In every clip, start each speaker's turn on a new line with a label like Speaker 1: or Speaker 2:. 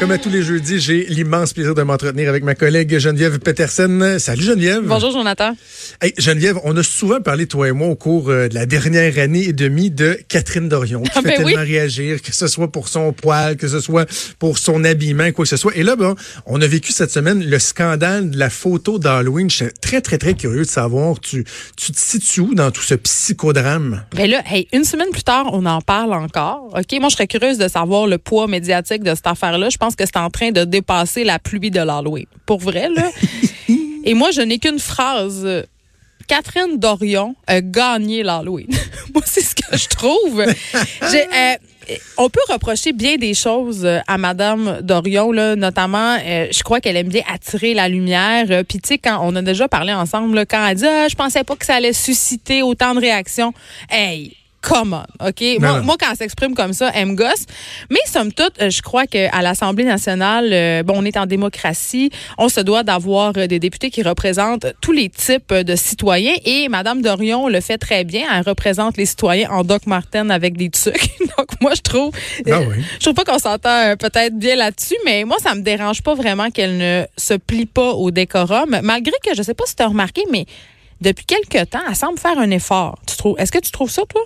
Speaker 1: Comme à tous les jeudis, j'ai l'immense plaisir de m'entretenir avec ma collègue Geneviève Petersen. Salut Geneviève.
Speaker 2: Bonjour Jonathan.
Speaker 1: Hey, Geneviève, on a souvent parlé, toi et moi, au cours euh, de la dernière année et demie de Catherine Dorion, qui
Speaker 2: Ah,
Speaker 1: fait
Speaker 2: ben
Speaker 1: tellement
Speaker 2: oui.
Speaker 1: réagir, que ce soit pour son poil, que ce soit pour son habillement, quoi que ce soit. Et là, bon, on a vécu cette semaine le scandale de la photo d'Halloween. Je suis très, très, très curieux de savoir, tu, tu te situes où dans tout ce psychodrame?
Speaker 2: Ben là, hey, une semaine plus tard, on en parle encore. OK, moi je serais curieuse de savoir le poids médiatique de cette affaire-là. Je pense que c'est en train de dépasser la pluie de l'Halloween. Pour vrai là. Et moi, je n'ai qu'une phrase. Catherine Dorion a gagné l'Halloween. moi, c'est ce que je trouve. Euh, on peut reprocher bien des choses euh, à Madame Dorion, là, notamment, euh, je crois qu'elle aime bien attirer la lumière. Puis tu sais, quand on a déjà parlé ensemble, là, quand elle dit, ah, je pensais pas que ça allait susciter autant de réactions. Hey. Come on, OK? Moi, quand elle s'exprime comme ça, elle me gosse. Mais somme toute, euh, je crois qu'à l'Assemblée nationale, euh, bon, on est en démocratie, on se doit d'avoir euh, des députés qui représentent tous les types de citoyens. Et Madame Dorion le fait très bien. Elle représente les citoyens en Doc Marten avec des trucs. Donc, moi, je trouve...
Speaker 1: Ah oui.
Speaker 2: Je trouve pas qu'on s'entend peut-être bien là-dessus, mais moi, ça me dérange pas vraiment qu'elle ne se plie pas au décorum. Malgré que, je sais pas si tu as remarqué, mais depuis quelque temps, elle semble faire un effort. Tu trouves, est-ce que tu trouves ça, toi?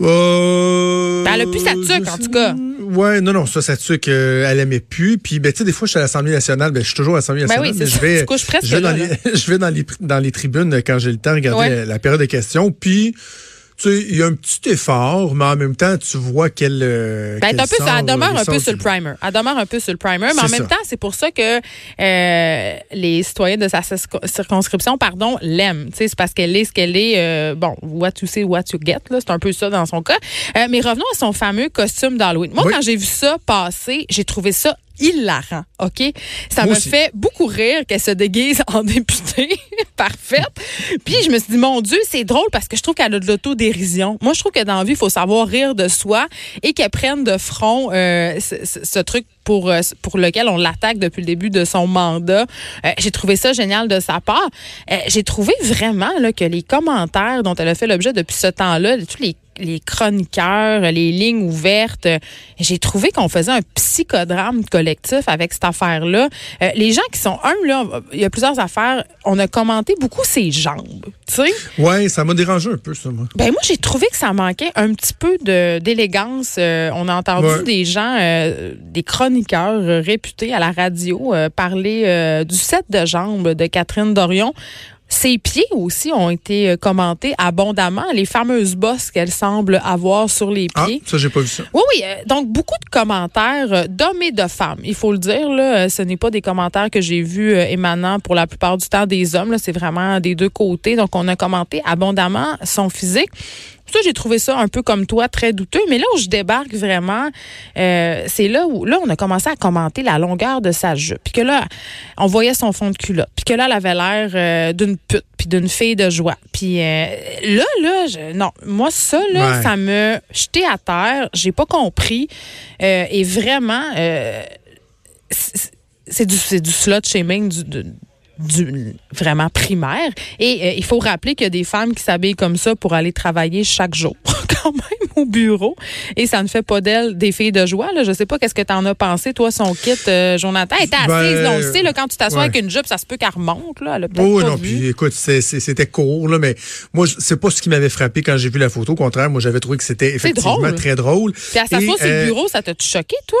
Speaker 1: Euh,
Speaker 2: Ben, elle a plus sa tuque, en tout cas.
Speaker 1: Ouais, non, non, ça, sa tuque, euh, elle aimait plus. Puis, ben, tu sais, des fois, je suis à l'Assemblée nationale, ben, je suis toujours à l'Assemblée
Speaker 2: Ben
Speaker 1: nationale,
Speaker 2: oui,
Speaker 1: mais
Speaker 2: c'est
Speaker 1: je
Speaker 2: ça.
Speaker 1: vais, je vais, dans
Speaker 2: là,
Speaker 1: les, je vais dans les, dans les tribunes quand j'ai le temps de regarder
Speaker 2: Ouais.
Speaker 1: la, la période de questions. Puis, tu sais, il y a un petit effort, mais en même temps, tu vois qu'elle. euh,
Speaker 2: Ben, est un peu,
Speaker 1: sort,
Speaker 2: elle demeure
Speaker 1: elle
Speaker 2: un peu sur le primer. Elle demeure un peu sur le primer, mais en même
Speaker 1: ça.
Speaker 2: temps, c'est pour ça que euh, les citoyens de sa circo- circonscription, pardon, l'aiment. Tu sais, C'est parce qu'elle est ce qu'elle est. euh, bon, what you see, what you get. là, C'est un peu ça dans son cas. Euh, mais revenons à son fameux costume d'Halloween. Moi,
Speaker 1: Oui.
Speaker 2: quand j'ai vu ça passer, j'ai trouvé ça hilarant, OK? Ça
Speaker 1: Moi
Speaker 2: me
Speaker 1: aussi.
Speaker 2: fait beaucoup rire qu'elle se déguise en députée. Parfaite. Puis je me suis dit, mon Dieu, c'est drôle parce que je trouve qu'elle a de l'autodérision. Moi, je trouve que dans la vie, il faut savoir rire de soi et qu'elle prenne de front euh, ce, truc pour, euh, pour lequel on l'attaque depuis le début de son mandat. Euh, j'ai trouvé ça génial de sa part. Euh, j'ai trouvé vraiment là, que les commentaires dont elle a fait l'objet depuis ce temps-là, tous les les chroniqueurs, les lignes ouvertes. J'ai trouvé qu'on faisait un psychodrame collectif avec cette affaire-là. Euh, les gens qui sont un, là, il y a plusieurs affaires. On a commenté beaucoup ses jambes. Tu sais?
Speaker 1: Ouais, ça m'a dérangé un peu, ça, moi.
Speaker 2: Ben moi, j'ai trouvé que ça manquait un petit peu de d'élégance. Euh, on a entendu
Speaker 1: Ouais.
Speaker 2: des gens, euh, des chroniqueurs réputés à la radio parler du set de jambes de Catherine Dorion. Ses pieds aussi ont été euh, commentés abondamment, les fameuses bosses qu'elle semble avoir sur les
Speaker 1: Ah,
Speaker 2: pieds.
Speaker 1: ça, j'ai pas vu ça.
Speaker 2: Oui, oui. euh, donc, beaucoup de commentaires euh, d'hommes et de femmes. Il faut le dire, là, ce n'est pas des commentaires que j'ai vus émanant pour la plupart du temps des hommes. C'est vraiment des deux côtés. Donc, on a commenté abondamment son physique. Ça, j'ai trouvé ça un peu comme toi, très douteux. Mais là où je débarque vraiment, euh, c'est là où là, on a commencé à commenter la longueur de sa jupe. Puis que là, on voyait son fond de culotte. Puis que là, elle avait l'air euh, d'une pute, puis d'une fille de joie. Puis euh, là, là, je- non, moi, ça, là,
Speaker 1: Ouais.
Speaker 2: ça me jeté à terre. J'ai pas compris. Euh, et vraiment, euh, c'est du, c'est du slut shaming du, de- du vraiment primaire. Et euh, il faut rappeler qu'il y a des femmes qui s'habillent comme ça pour aller travailler chaque jour, quand même, au bureau. Et ça ne fait pas d'elles des filles de joie. Là. Je sais pas qu'est-ce que tu en as pensé, toi, son kit, euh, Jonathan. Elle était
Speaker 1: Ben,
Speaker 2: assise, là, on le sait, là, quand tu t'assois
Speaker 1: ouais.
Speaker 2: avec une jupe, ça se peut qu'elle remonte. Là. Elle a peut-être
Speaker 1: Oh
Speaker 2: pas
Speaker 1: non,
Speaker 2: vu.
Speaker 1: puis écoute, c'est- c'est- c'était court, là, mais moi, c'est pas ce qui m'avait frappé quand j'ai vu la photo. Au contraire, moi, j'avais trouvé que c'était effectivement
Speaker 2: drôle.
Speaker 1: très drôle.
Speaker 2: Puis s'assoit
Speaker 1: Et,
Speaker 2: sur
Speaker 1: euh,
Speaker 2: le bureau, ça t'a-tu choqué, toi?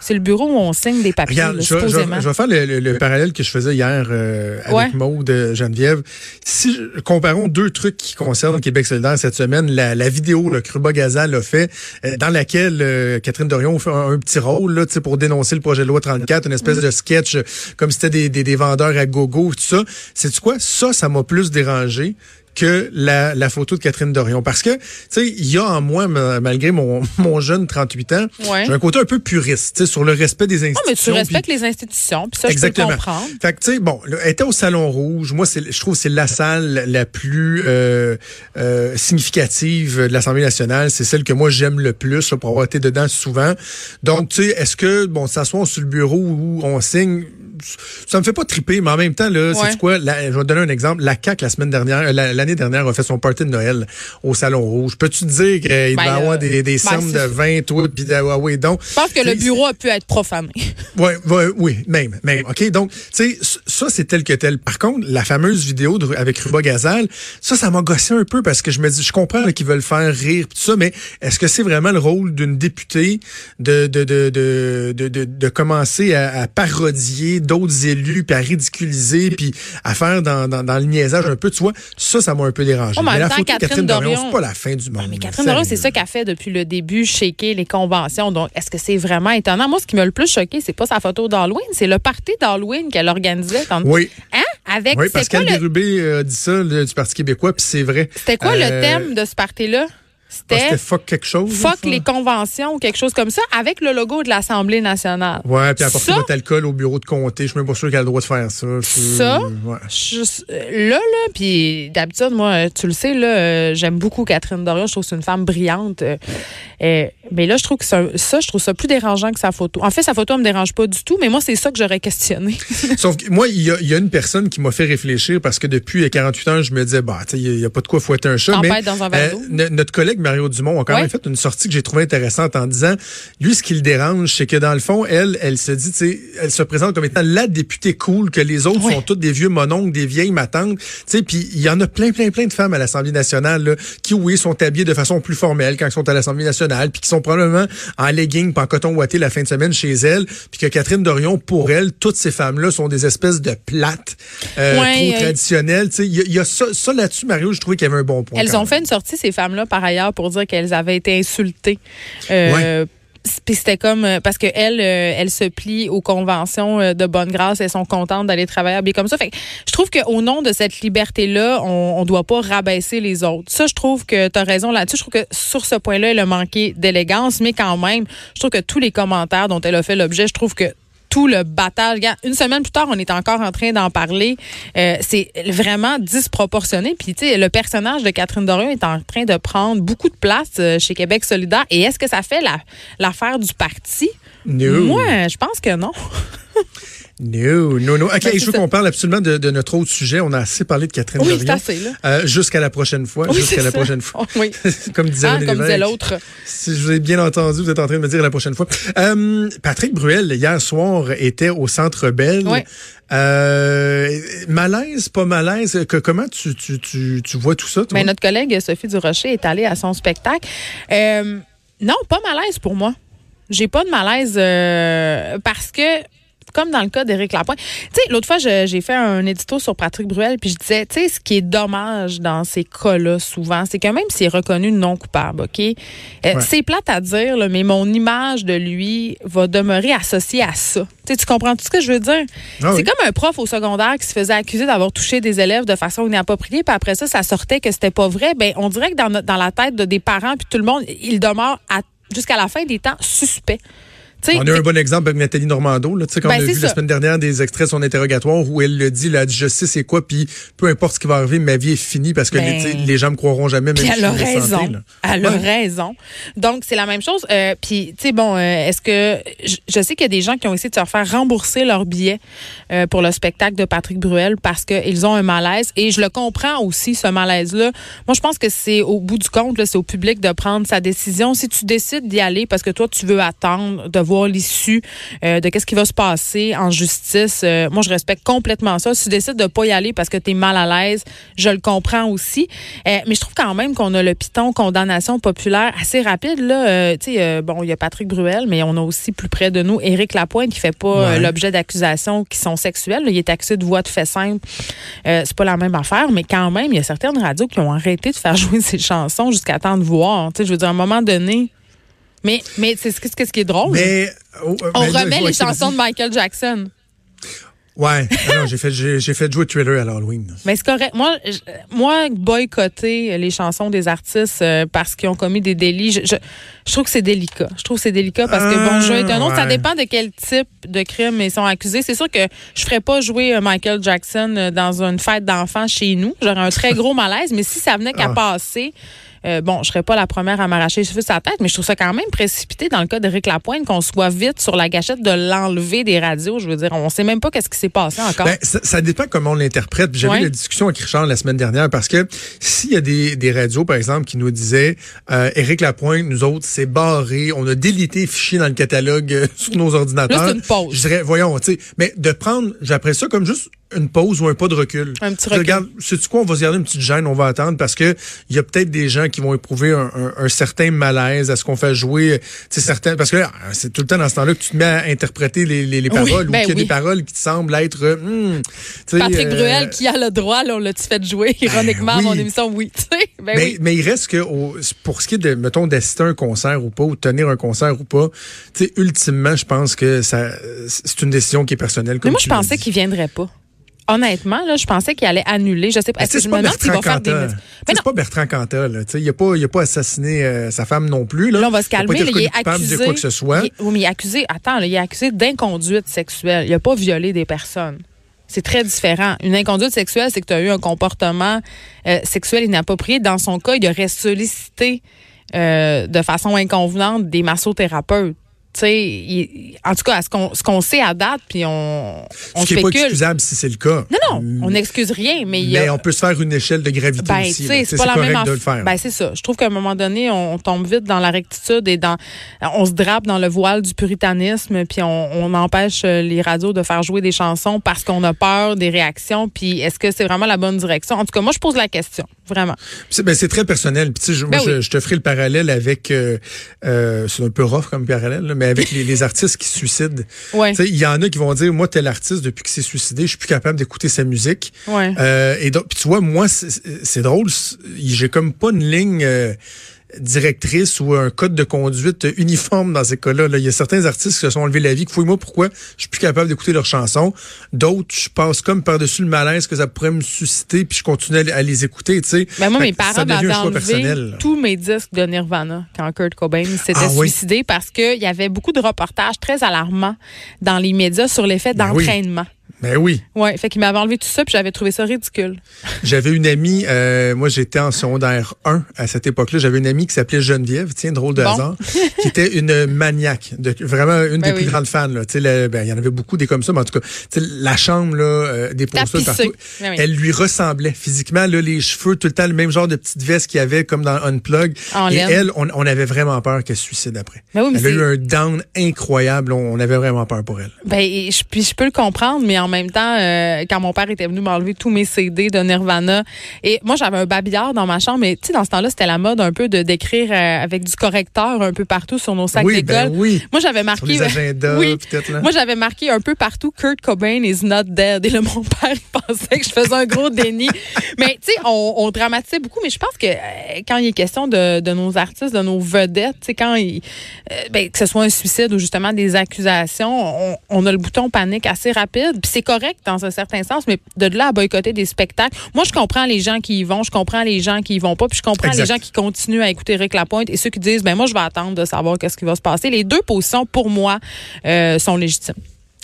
Speaker 2: C'est le bureau où on signe des papiers,
Speaker 1: Regarde,
Speaker 2: là,
Speaker 1: je, vais- je vais-
Speaker 2: supposément.
Speaker 1: je vais faire le, le- le parallèle que je faisais hier euh, avec
Speaker 2: Ouais.
Speaker 1: Maude euh, Geneviève. Si comparons deux trucs qui concernent Québec solidaire cette semaine, la, la vidéo que Ruba Gazal a fait, euh, dans laquelle euh, Catherine Dorion fait un, un petit rôle là, pour dénoncer le projet de loi 34, une espèce de sketch comme si c'était des, des, des vendeurs à gogo, tout ça. C'est quoi? Ça, ça m'a plus dérangé que la, la photo de Catherine Dorion. Parce que, tu sais, il y a en moi, ma- malgré mon, mon jeune 38 ans,
Speaker 2: Ouais.
Speaker 1: j'ai un côté un peu puriste, tu sais, sur le respect des
Speaker 2: Non,
Speaker 1: institutions.
Speaker 2: mais tu respectes les institutions, puis ça, je peux le comprendre.
Speaker 1: fait que, tu sais, bon, elle était au Salon Rouge. Moi, je trouve que c'est la salle la plus euh, euh, significative de l'Assemblée nationale. C'est celle que moi, j'aime le plus là, pour avoir été dedans souvent. Donc, tu sais, est-ce que, bon, s'asseoir sur le bureau où on signe, ça me fait pas triper, mais en même temps, là, c'est quoi? je vais te donner un exemple. La CAC la semaine dernière, euh, l'année dernière, a fait son party de Noël au Salon Rouge. Peux-tu dire qu'il ben, va y avoir des, des ben, de vin, tout, puis ah, oui, donc.
Speaker 2: Je pense que le bureau a pu être profané.
Speaker 1: Oui, ouais, oui, même, même. OK, donc, tu sais, ça, c'est tel que tel. Par contre, la fameuse vidéo avec Ruba Gazal, ça, ça m'a gossé un peu parce que je me dis, je comprends qu'ils veulent faire rire, tout ça, mais est-ce que c'est vraiment le rôle d'une députée de, de, de, de, de, de, commencer à, parodier d'autres élus, puis à ridiculiser, puis à faire dans, dans, dans, le niaisage un peu, tu vois, ça, ça m'a un peu dérangé.
Speaker 2: mais, la Catherine, Catherine Dorion,
Speaker 1: c'est pas la fin du monde.
Speaker 2: mais Catherine Dorion, c'est ça qu'elle fait depuis le début, shaker les conventions. Donc, est-ce que c'est vraiment étonnant? Moi, ce qui m'a le plus choqué, c'est pas sa photo d'Halloween, c'est le party d'Halloween qu'elle organisait.
Speaker 1: Oui.
Speaker 2: Hein? Avec,
Speaker 1: oui, Pascal le... Bérubé a dit ça du Parti québécois, puis c'est vrai.
Speaker 2: C'était quoi le euh, thème de ce party-là?
Speaker 1: Ah, c'était fuck quelque chose.
Speaker 2: Fuck les conventions ou quelque chose comme ça avec le logo de l'Assemblée nationale.
Speaker 1: Ouais, puis apporter votre alcool au bureau de comté. Je suis même pas sûr qu'elle a le droit de faire ça.
Speaker 2: Ça, là, là, puis d'habitude, moi, tu le sais, là, euh, j'aime beaucoup Catherine Dorion. Je trouve que c'est une femme brillante. Euh, mais là, je trouve que ça, je trouve ça plus dérangeant que sa photo. En fait, sa photo, elle me dérange pas du tout, mais moi, c'est ça que j'aurais questionné.
Speaker 1: Sauf que moi, il y a, une personne qui m'a fait réfléchir parce que depuis 48 ans, je me disais, bah, il n'y a, pas de quoi fouetter un chat. mais,
Speaker 2: dans un euh,
Speaker 1: notre collègue Mario Dumont a quand même fait une sortie que j'ai trouvée intéressante en disant, lui, ce qui le dérange, c'est que dans le fond, elle, elle se dit, elle se présente comme étant la députée cool, que les autres sont toutes des vieux mononcles, des vieilles matantes. Tu sais, puis il y en a plein, plein, plein de femmes à l'Assemblée nationale qui, oui, sont habillées de façon plus formelle quand elles sont à l'Assemblée nationale, puis qui sont probablement en legging, pas en coton ouaté la fin de semaine chez elle, puis que Catherine Dorion, pour elle, toutes ces femmes-là sont des espèces de plates, euh, trop traditionnelles. Il y, a ça, là-dessus, Mario, je trouvais qu'il y avait un bon point.
Speaker 2: Elles ont fait une sortie, ces femmes-là, par ailleurs, pour dire qu'elles avaient été insultées. Euh, puis c'était comme euh, parce que elle, euh, elle se plie aux conventions de bonne grâce, elles sont contentes d'aller travailler bien comme ça. Fait je trouve qu'au nom de cette liberté là, on, on doit pas rabaisser les autres. Ça, je trouve que tu as raison là-dessus. Je trouve que sur ce point-là, elle a manqué d'élégance, mais quand même, je trouve que tous les commentaires dont elle a fait l'objet, je trouve que tout le battage. Une semaine plus tard, on est encore en train d'en parler. Euh, c'est vraiment disproportionné. Puis, tu sais, le personnage de Catherine Dorion est en train de prendre beaucoup de place euh, chez Québec solidaire. Et est-ce que ça fait l'affaire du parti? Moi, je pense que non.
Speaker 1: Non, non, non. OK, ben, je veux qu'on parle absolument de, notre autre sujet. On a assez parlé de Catherine
Speaker 2: oui,
Speaker 1: Dorion. Euh, jusqu'à la prochaine fois. jusqu'à la prochaine fois.
Speaker 2: oui.
Speaker 1: comme disait, ah,
Speaker 2: comme disait l'autre.
Speaker 1: Si je vous ai bien entendu, vous êtes en train de me dire la prochaine fois. Euh, Patrick Bruel, hier soir, était au Centre Bell. Oui. Euh, malaise, pas malaise. Que, comment tu, tu, tu, tu vois tout ça, toi?
Speaker 2: Ben, notre collègue Sophie Durocher est allée à son spectacle. Non, pas malaise pour moi. J'ai pas de malaise parce que comme dans le cas d'Éric Lapointe. Tu sais, l'autre fois, j'ai fait un édito sur Patrick Bruel, puis je disais, tu sais, ce qui est dommage dans ces cas-là, souvent, c'est que même s'il est reconnu non coupable, OK? Euh, c'est plate à dire, mais mon image de lui va demeurer associée à ça. Tu tu comprends tout ce que je veux dire? Ah c'est comme un prof au secondaire qui se faisait accuser d'avoir touché des élèves de façon inappropriée, puis après ça, ça sortait que c'était pas vrai. Ben, on dirait que dans, dans la tête de des parents, puis tout le monde, il demeure jusqu'à la fin des temps suspect
Speaker 1: on a un bon exemple avec Nathalie Normando, là, quand ben, on a vu la semaine dernière des extraits de son interrogatoire où elle le dit, là, je sais c'est quoi, puis peu importe ce qui va arriver, ma vie est finie parce que les, ben, les, gens me croiront jamais. Même
Speaker 2: elle a raison. elle a raison. Donc, c'est la même chose. Euh, puis, tu sais, bon, euh, est-ce que je, sais qu'il y a des gens qui ont essayé de se faire rembourser leur billet euh, pour le spectacle de Patrick Bruel parce qu'ils ont un malaise. Et je le comprends aussi, ce malaise-là. Moi, je pense que c'est au bout du compte, c'est au public de prendre sa décision. Si tu décides d'y aller parce que toi, tu veux attendre de voir l'issue euh, de qu'est-ce qui va se passer en justice. Euh, moi, je respecte complètement ça. Si tu décides de pas y aller parce que tu es mal à l'aise, je le comprends aussi. Euh, mais je trouve quand même qu'on a le piton condamnation populaire assez rapide. Là, tu sais, bon, il y a Patrick Bruel, mais on a aussi plus près de nous Éric Lapointe qui fait pas l'objet d'accusations qui sont sexuelles. il est accusé de voix de fait simple. c'est pas la même affaire, mais quand même, il y a certaines radios qui ont arrêté de faire jouer ces chansons jusqu'à temps de voir. Tu sais, je veux dire, à un moment donné, mais, mais c'est ce, ce qui est drôle.
Speaker 1: Mais,
Speaker 2: oh, euh, on remet les chansons de Michael Jackson.
Speaker 1: Ouais, ah j'ai fait j'ai fait jouer Thriller à l'Halloween.
Speaker 2: Mais c'est correct. Moi moi boycotter les chansons des artistes euh, parce qu'ils ont commis des délits, je, je, trouve que c'est délicat. Je trouve que c'est délicat parce que bon jeu est un autre, ça dépend de quel type de crime ils sont accusés. C'est sûr que je ferais pas jouer euh, Michael Jackson dans une fête d'enfants chez nous, j'aurais un très gros malaise, mais si ça venait qu'à ah. passer euh, bon, je serais pas la première à m'arracher les cheveux la tête, mais je trouve ça quand même précipité dans le cas d'Éric Lapointe qu'on soit vite sur la gâchette de l'enlever des radios. Je veux dire, on sait même pas qu'est-ce qui s'est passé encore.
Speaker 1: Ben, ça, ça, dépend comment on l'interprète. J'avais eu la discussion avec Richard la semaine dernière parce que s'il y a des, des radios, par exemple, qui nous disaient euh, Éric Lapointe, nous autres, c'est barré, on a délité les fichiers dans le catalogue euh, sur nos ordinateurs.
Speaker 2: Là, c'est une pause.
Speaker 1: Je dirais, voyons, tu sais, mais de prendre, j'apprécie ça comme juste une pause ou un pas de recul.
Speaker 2: Un petit recul.
Speaker 1: Regarde, sais-tu quoi, on va se garder une petite gêne, on va attendre parce que il y a peut-être des gens qui vont éprouver un, un- un certain malaise à ce qu'on fait jouer, tu sais, certains, parce que là, c'est tout le temps dans ce temps-là que tu te mets à interpréter les, les, les
Speaker 2: Oui,
Speaker 1: paroles
Speaker 2: ben
Speaker 1: ou qu'il y a
Speaker 2: oui.
Speaker 1: des paroles qui te semblent être, euh, hmm,
Speaker 2: Patrick
Speaker 1: euh,
Speaker 2: Bruel qui a le droit, là, on l'a-tu fait jouer ironiquement à
Speaker 1: oui.
Speaker 2: mon émission? Oui, tu sais. Ben
Speaker 1: mais, mais il reste que au- pour ce qui est de mettons d'assister à un concert ou pas ou tenir un concert ou pas, tu sais ultimement je pense que ça c'est une décision qui est personnelle
Speaker 2: Mais moi, je pensais qu'il viendrait pas. Honnêtement, là, je pensais qu'il allait annuler. Je sais pas. Est-ce que je
Speaker 1: c'est
Speaker 2: me demande s'il va faire des. Mais
Speaker 1: C'est pas Bertrand Cantat, là. Il a pas, il a pas assassiné euh, sa femme non plus. Là,
Speaker 2: Là, on va se
Speaker 1: Il
Speaker 2: calmer. là, il est accusé.
Speaker 1: de quoi que ce soit.
Speaker 2: il oui, mais il est accusé. Attends, là, il est accusé d'inconduite sexuelle. Il n'a pas violé des personnes. C'est très différent. Une inconduite sexuelle, c'est que tu as eu un comportement euh, sexuel inapproprié. Dans son cas, il aurait sollicité euh, de façon inconvenante des massothérapeutes. Il- en tout cas, ce qu'on ce qu'on sait à date, puis on, on
Speaker 1: Ce qui n'est pas
Speaker 2: spécule.
Speaker 1: excusable si c'est le cas.
Speaker 2: non, non, on n'excuse rien, mais il y
Speaker 1: Mais
Speaker 2: a,
Speaker 1: on peut se faire une échelle de gravité
Speaker 2: ben,
Speaker 1: aussi.
Speaker 2: c'est pas la
Speaker 1: correct
Speaker 2: même
Speaker 1: de le faire.
Speaker 2: Ben, c'est ça. Je trouve qu'à un moment donné, on tombe vite dans la rectitude et dans, on se drape dans le voile du puritanisme, puis on, on empêche euh, les radios de faire jouer des chansons parce qu'on a peur des réactions. Puis est-ce que c'est vraiment la bonne direction? En tout cas, moi, je pose la question. Vraiment.
Speaker 1: C'est ben, c'est très personnel. Puis, tu sais, je, moi,
Speaker 2: Ben oui.
Speaker 1: je te ferai le parallèle avec, euh, euh, c'est un peu rough comme parallèle, là, mais avec les, les artistes qui se suicident.
Speaker 2: Ouais.
Speaker 1: Il y en a qui vont dire, moi, tel artiste, depuis qu'il s'est suicidé, je suis plus capable d'écouter sa musique.
Speaker 2: Ouais.
Speaker 1: Euh, et donc, puis tu vois, moi, c'est- drôle, j'ai comme pas une ligne euh, directrice ou un code de conduite uniforme dans ces cas-là. là. Il y a certains artistes qui se sont enlevés la vie, fouille-moi pourquoi je suis plus capable d'écouter leurs chansons. D'autres, je passe comme par-dessus le malaise que ça pourrait me susciter, puis je continue à, les- écouter, tu sais.
Speaker 2: Ben moi, mes parents m'avaient enlevé
Speaker 1: personnel.
Speaker 2: tous mes disques de Nirvana quand Kurt Cobain s'était
Speaker 1: Ah oui.
Speaker 2: suicidé parce qu'il y avait beaucoup de reportages très alarmants dans les médias sur l'effet
Speaker 1: Ben oui.
Speaker 2: D'entraînement.
Speaker 1: Ben oui.
Speaker 2: Ouais, fait qu'il m'avait enlevé tout ça puis j'avais trouvé ça ridicule.
Speaker 1: J'avais une amie, euh, moi j'étais en secondaire 1 à cette époque-là, j'avais une amie qui s'appelait Geneviève, tiens, drôle de
Speaker 2: Bon.
Speaker 1: hasard, qui était une maniaque, de, vraiment une
Speaker 2: Ben
Speaker 1: des plus
Speaker 2: oui.
Speaker 1: grandes fans. Là. Tu sais, le- ben, il y en avait beaucoup des comme ça, mais en tout cas, la chambre, là, euh, des
Speaker 2: Tapissée.
Speaker 1: partout,
Speaker 2: Ben oui.
Speaker 1: elle lui ressemblait physiquement, là, les cheveux, tout le temps le même genre de petite veste qu'il y avait comme dans Unplug.
Speaker 2: En
Speaker 1: Et
Speaker 2: laine.
Speaker 1: elle, on, on avait vraiment peur qu'elle se suicide après.
Speaker 2: Ben oui, mais
Speaker 1: elle a eu un down incroyable, on, on avait vraiment peur pour elle.
Speaker 2: Ben, je, puis je peux le comprendre, mais en même temps, euh, quand mon père était venu m'enlever tous mes CD de Nirvana, et moi j'avais un babillard dans ma chambre, mais tu sais, dans ce temps-là, c'était la mode un peu de d'écrire euh, avec du correcteur un peu partout sur nos sacs
Speaker 1: oui,
Speaker 2: d'école.
Speaker 1: ben oui.
Speaker 2: Moi j'avais
Speaker 1: Sur
Speaker 2: marqué.
Speaker 1: les agendas,
Speaker 2: oui.
Speaker 1: peut-être, là.
Speaker 2: Moi j'avais marqué un peu partout Kurt Cobain is not dead. Et là, mon père il pensait que je faisais un gros déni. mais tu sais, on, on dramatisait beaucoup, mais je pense que euh, quand il est question de, de nos artistes, de nos vedettes, tu sais, quand il, euh, ben, que ce soit un suicide ou justement des accusations, on, on a le bouton panique assez rapide. Puis c'est correct dans un certain sens, mais de là à boycotter des spectacles, moi je comprends les gens qui y vont, je comprends les gens qui y vont pas, puis je comprends
Speaker 1: Exact.
Speaker 2: les gens qui continuent à écouter Rick Lapointe et ceux qui disent ben moi je vais attendre de savoir qu'est-ce qui va se passer. Les deux positions pour moi euh, sont légitimes.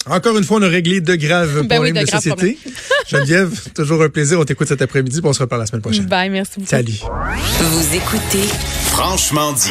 Speaker 1: Encore une fois, on a réglé de graves
Speaker 2: Ben oui,
Speaker 1: problèmes
Speaker 2: de
Speaker 1: de,
Speaker 2: graves
Speaker 1: société. Geneviève, toujours un plaisir. On t'écoute cet après-midi, puis on se reparle la semaine prochaine.
Speaker 2: Bye, merci beaucoup.
Speaker 1: Salut.
Speaker 3: Vous écoutez
Speaker 4: Franchement dit.